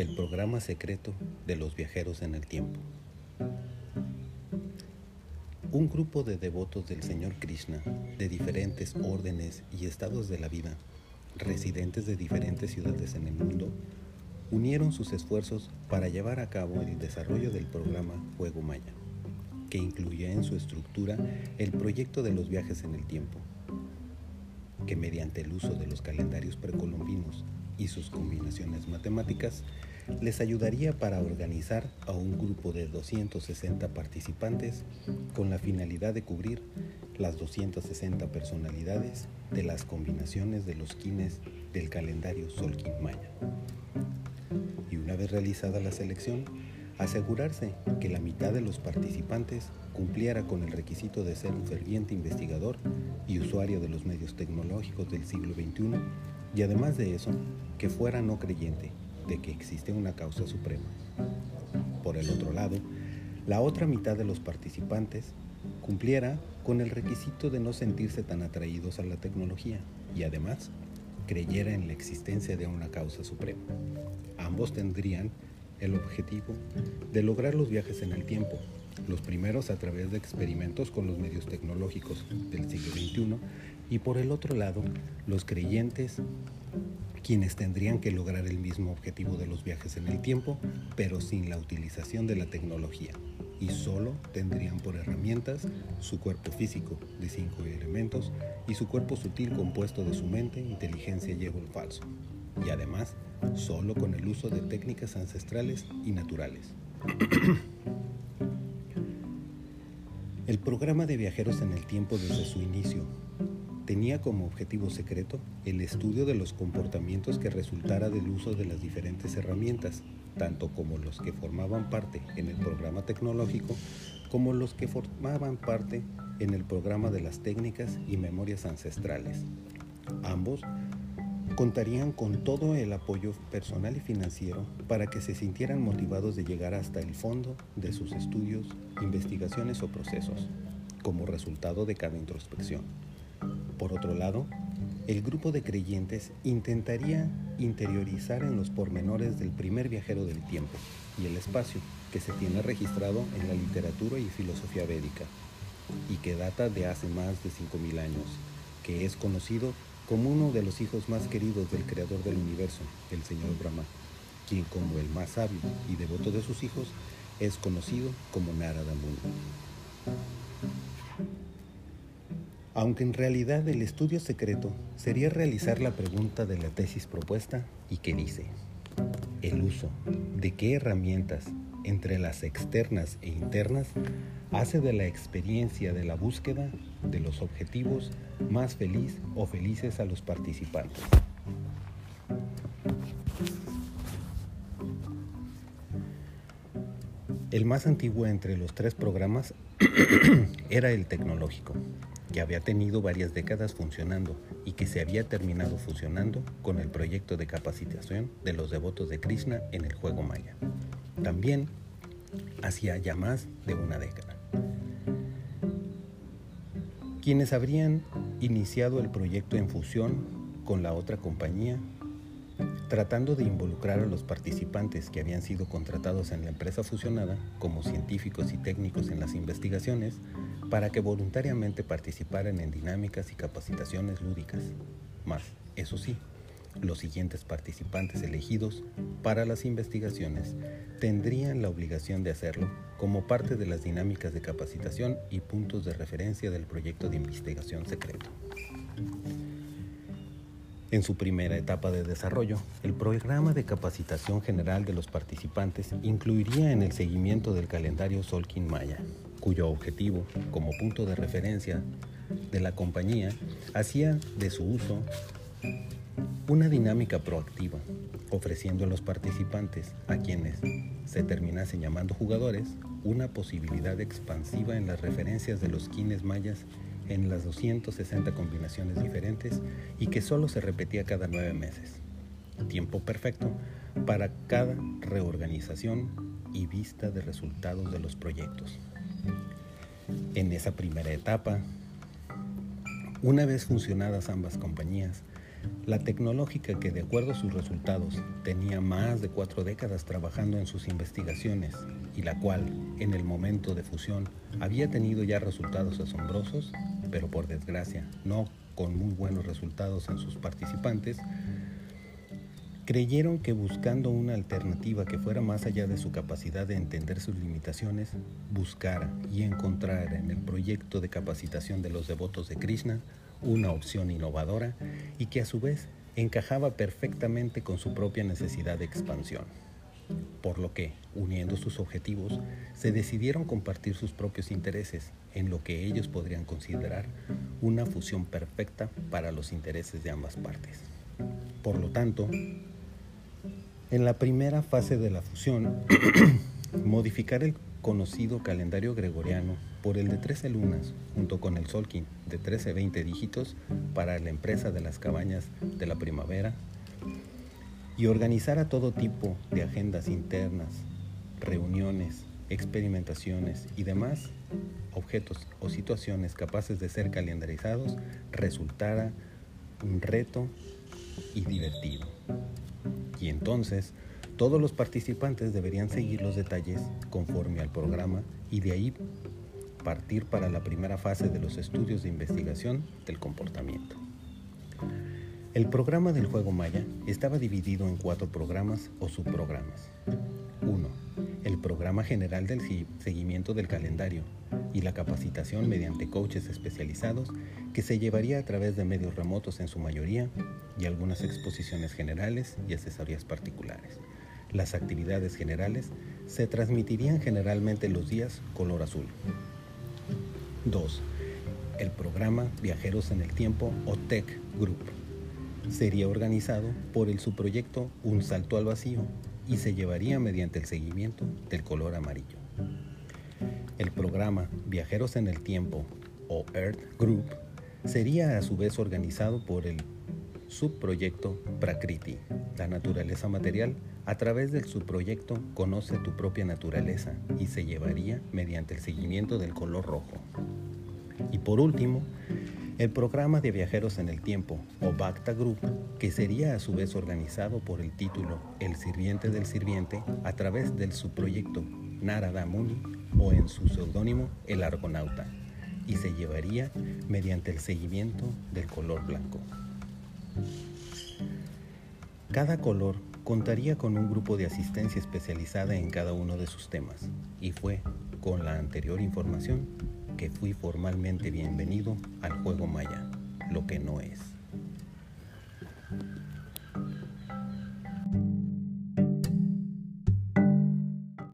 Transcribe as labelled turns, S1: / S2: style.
S1: el programa secreto de los viajeros en el tiempo. Un grupo de devotos del Señor Krishna, de diferentes órdenes y estados de la vida, residentes de diferentes ciudades en el mundo, unieron sus esfuerzos para llevar a cabo el desarrollo del programa Juego Maya, que incluye en su estructura el proyecto de los viajes en el tiempo, que mediante el uso de los calendarios precolombinos y sus combinaciones matemáticas les ayudaría para organizar a un grupo de 260 participantes con la finalidad de cubrir las 260 personalidades de las combinaciones de los kines del calendario Solkin Maya. Y una vez realizada la selección, asegurarse que la mitad de los participantes cumpliera con el requisito de ser un ferviente investigador y usuario de los medios tecnológicos del siglo XXI y además de eso, que fuera no creyente de que existe una causa suprema. Por el otro lado, la otra mitad de los participantes cumpliera con el requisito de no sentirse tan atraídos a la tecnología y además creyera en la existencia de una causa suprema. Ambos tendrían el objetivo de lograr los viajes en el tiempo, los primeros a través de experimentos con los medios tecnológicos del siglo XXI y por el otro lado, los creyentes quienes tendrían que lograr el mismo objetivo de los viajes en el tiempo, pero sin la utilización de la tecnología, y solo tendrían por herramientas su cuerpo físico de cinco elementos y su cuerpo sutil compuesto de su mente, inteligencia y ego falso, y además solo con el uso de técnicas ancestrales y naturales. El programa de viajeros en el tiempo desde su inicio tenía como objetivo secreto el estudio de los comportamientos que resultara del uso de las diferentes herramientas, tanto como los que formaban parte en el programa tecnológico como los que formaban parte en el programa de las técnicas y memorias ancestrales. Ambos contarían con todo el apoyo personal y financiero para que se sintieran motivados de llegar hasta el fondo de sus estudios, investigaciones o procesos, como resultado de cada introspección. Por otro lado, el grupo de creyentes intentaría interiorizar en los pormenores del primer viajero del tiempo y el espacio que se tiene registrado en la literatura y filosofía védica y que data de hace más de 5.000 años, que es conocido como uno de los hijos más queridos del creador del universo, el señor Brahma, quien como el más sabio y devoto de sus hijos es conocido como Narada Muni aunque en realidad el estudio secreto sería realizar la pregunta de la tesis propuesta y que dice, el uso de qué herramientas entre las externas e internas hace de la experiencia de la búsqueda de los objetivos más feliz o felices a los participantes. El más antiguo entre los tres programas era el tecnológico, que había tenido varias décadas funcionando y que se había terminado fusionando con el proyecto de capacitación de los devotos de Krishna en el juego maya. También hacía ya más de una década. Quienes habrían iniciado el proyecto en fusión con la otra compañía, tratando de involucrar a los participantes que habían sido contratados en la empresa fusionada como científicos y técnicos en las investigaciones, para que voluntariamente participaran en dinámicas y capacitaciones lúdicas. Más, eso sí, los siguientes participantes elegidos para las investigaciones tendrían la obligación de hacerlo como parte de las dinámicas de capacitación y puntos de referencia del proyecto de investigación secreto. En su primera etapa de desarrollo, el programa de capacitación general de los participantes incluiría en el seguimiento del calendario Solkin Maya, cuyo objetivo, como punto de referencia de la compañía, hacía de su uso una dinámica proactiva, ofreciendo a los participantes, a quienes se terminasen llamando jugadores, una posibilidad expansiva en las referencias de los kines mayas en las 260 combinaciones diferentes y que solo se repetía cada nueve meses. Tiempo perfecto para cada reorganización y vista de resultados de los proyectos. En esa primera etapa, una vez funcionadas ambas compañías, La tecnológica que de acuerdo a sus resultados tenía más de cuatro décadas trabajando en sus investigaciones y la cual en el momento de fusión había tenido ya resultados asombrosos, pero por desgracia no con muy buenos resultados en sus participantes, creyeron que buscando una alternativa que fuera más allá de su capacidad de entender sus limitaciones, buscara y encontrara en el proyecto de capacitación de los devotos de Krishna una opción innovadora y que a su vez encajaba perfectamente con su propia necesidad de expansión. Por lo que, uniendo sus objetivos, se decidieron compartir sus propios intereses en lo que ellos podrían considerar una fusión perfecta para los intereses de ambas partes. Por lo tanto, en la primera fase de la fusión, modificar el conocido calendario gregoriano por el de 13 lunas, junto con el Solkin de 13-20 dígitos para la empresa de las cabañas de la primavera, y organizar a todo tipo de agendas internas, reuniones, experimentaciones y demás objetos o situaciones capaces de ser calendarizados resultara un reto y divertido. Y entonces todos los participantes deberían seguir los detalles conforme al programa y de ahí partir para la primera fase de los estudios de investigación del comportamiento. El programa del juego Maya estaba dividido en cuatro programas o subprogramas. 1. El programa general del seguimiento del calendario y la capacitación mediante coaches especializados que se llevaría a través de medios remotos en su mayoría y algunas exposiciones generales y asesorías particulares. Las actividades generales se transmitirían generalmente los días color azul. 2. El programa Viajeros en el Tiempo o Tech Group sería organizado por el subproyecto Un Salto al Vacío y se llevaría mediante el seguimiento del color amarillo. El programa Viajeros en el Tiempo o Earth Group sería a su vez organizado por el subproyecto Prakriti, la naturaleza material, a través del subproyecto Conoce tu propia naturaleza y se llevaría mediante el seguimiento del color rojo. Y por último, el programa de viajeros en el tiempo, o Bhakta Group, que sería a su vez organizado por el título El sirviente del sirviente a través del subproyecto Narada Muni o en su seudónimo El Argonauta, y se llevaría mediante el seguimiento del color blanco. Cada color contaría con un grupo de asistencia especializada en cada uno de sus temas y fue con la anterior información que fui formalmente bienvenido al juego Maya, lo que no es.